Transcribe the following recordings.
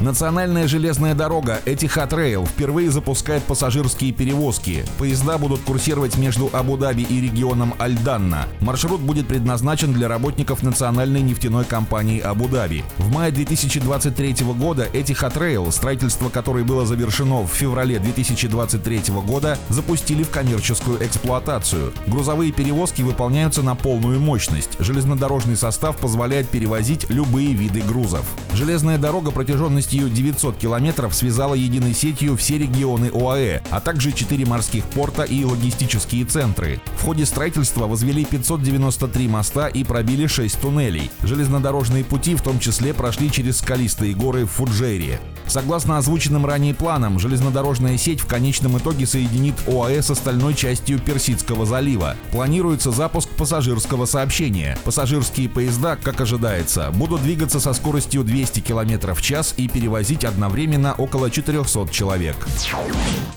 Национальная железная дорога Этихад Рейл впервые запускает пассажирские перевозки. Поезда будут курсировать между Абу-Даби и регионом Аль-Данна. Маршрут будет предназначен для работников национальной нефтяной компании Абу-Даби. В мае 2023 года Этихад Рейл, строительство которой было завершено в феврале 2023 года, запустили в коммерческую эксплуатацию. Грузовые перевозки выполняются на полную мощность. Железнодорожный состав позволяет перевозить любые виды грузов. Железная дорога протяженностью площадью 900 километров связала единой сетью все регионы ОАЭ, а также 4 морских порта и логистические центры. В ходе строительства возвели 593 моста и пробили 6 туннелей. Железнодорожные пути в том числе прошли через скалистые горы в Фуджейре. Согласно озвученным ранее планам, железнодорожная сеть в конечном итоге соединит ОАЭ с остальной частью Персидского залива. Планируется запуск пассажирского сообщения. Пассажирские поезда, как ожидается, будут двигаться со скоростью 200 км в час и перевозить одновременно около 400 человек.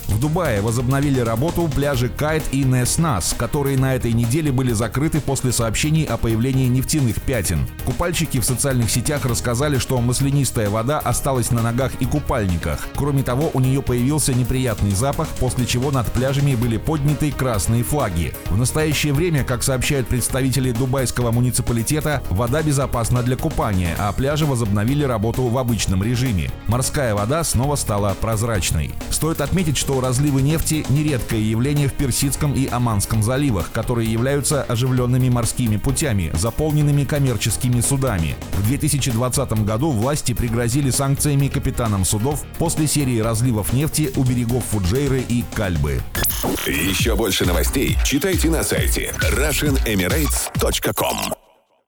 В Дубае возобновили работу пляжи Кайт и Неснас, которые на этой неделе были закрыты после сообщений о появлении нефтяных пятен. Купальщики в социальных сетях рассказали, что маслянистая вода осталась на ногах и купальниках. Кроме того, у нее появился неприятный запах, после чего над пляжами были подняты красные флаги. В настоящее время, как сообщают представители дубайского муниципалитета, вода безопасна для купания, а пляжи возобновили работу в обычном режиме. Морская вода снова стала прозрачной. Стоит отметить, что разливы нефти – нередкое явление в Персидском и Оманском заливах, которые являются оживленными морскими путями, заполненными коммерческими судами. В 2020 году власти пригрозили санкциями капитанам судов после серии разливов нефти у берегов Фуджейры и Кальбы. Еще больше новостей читайте на сайте RussianEmirates.com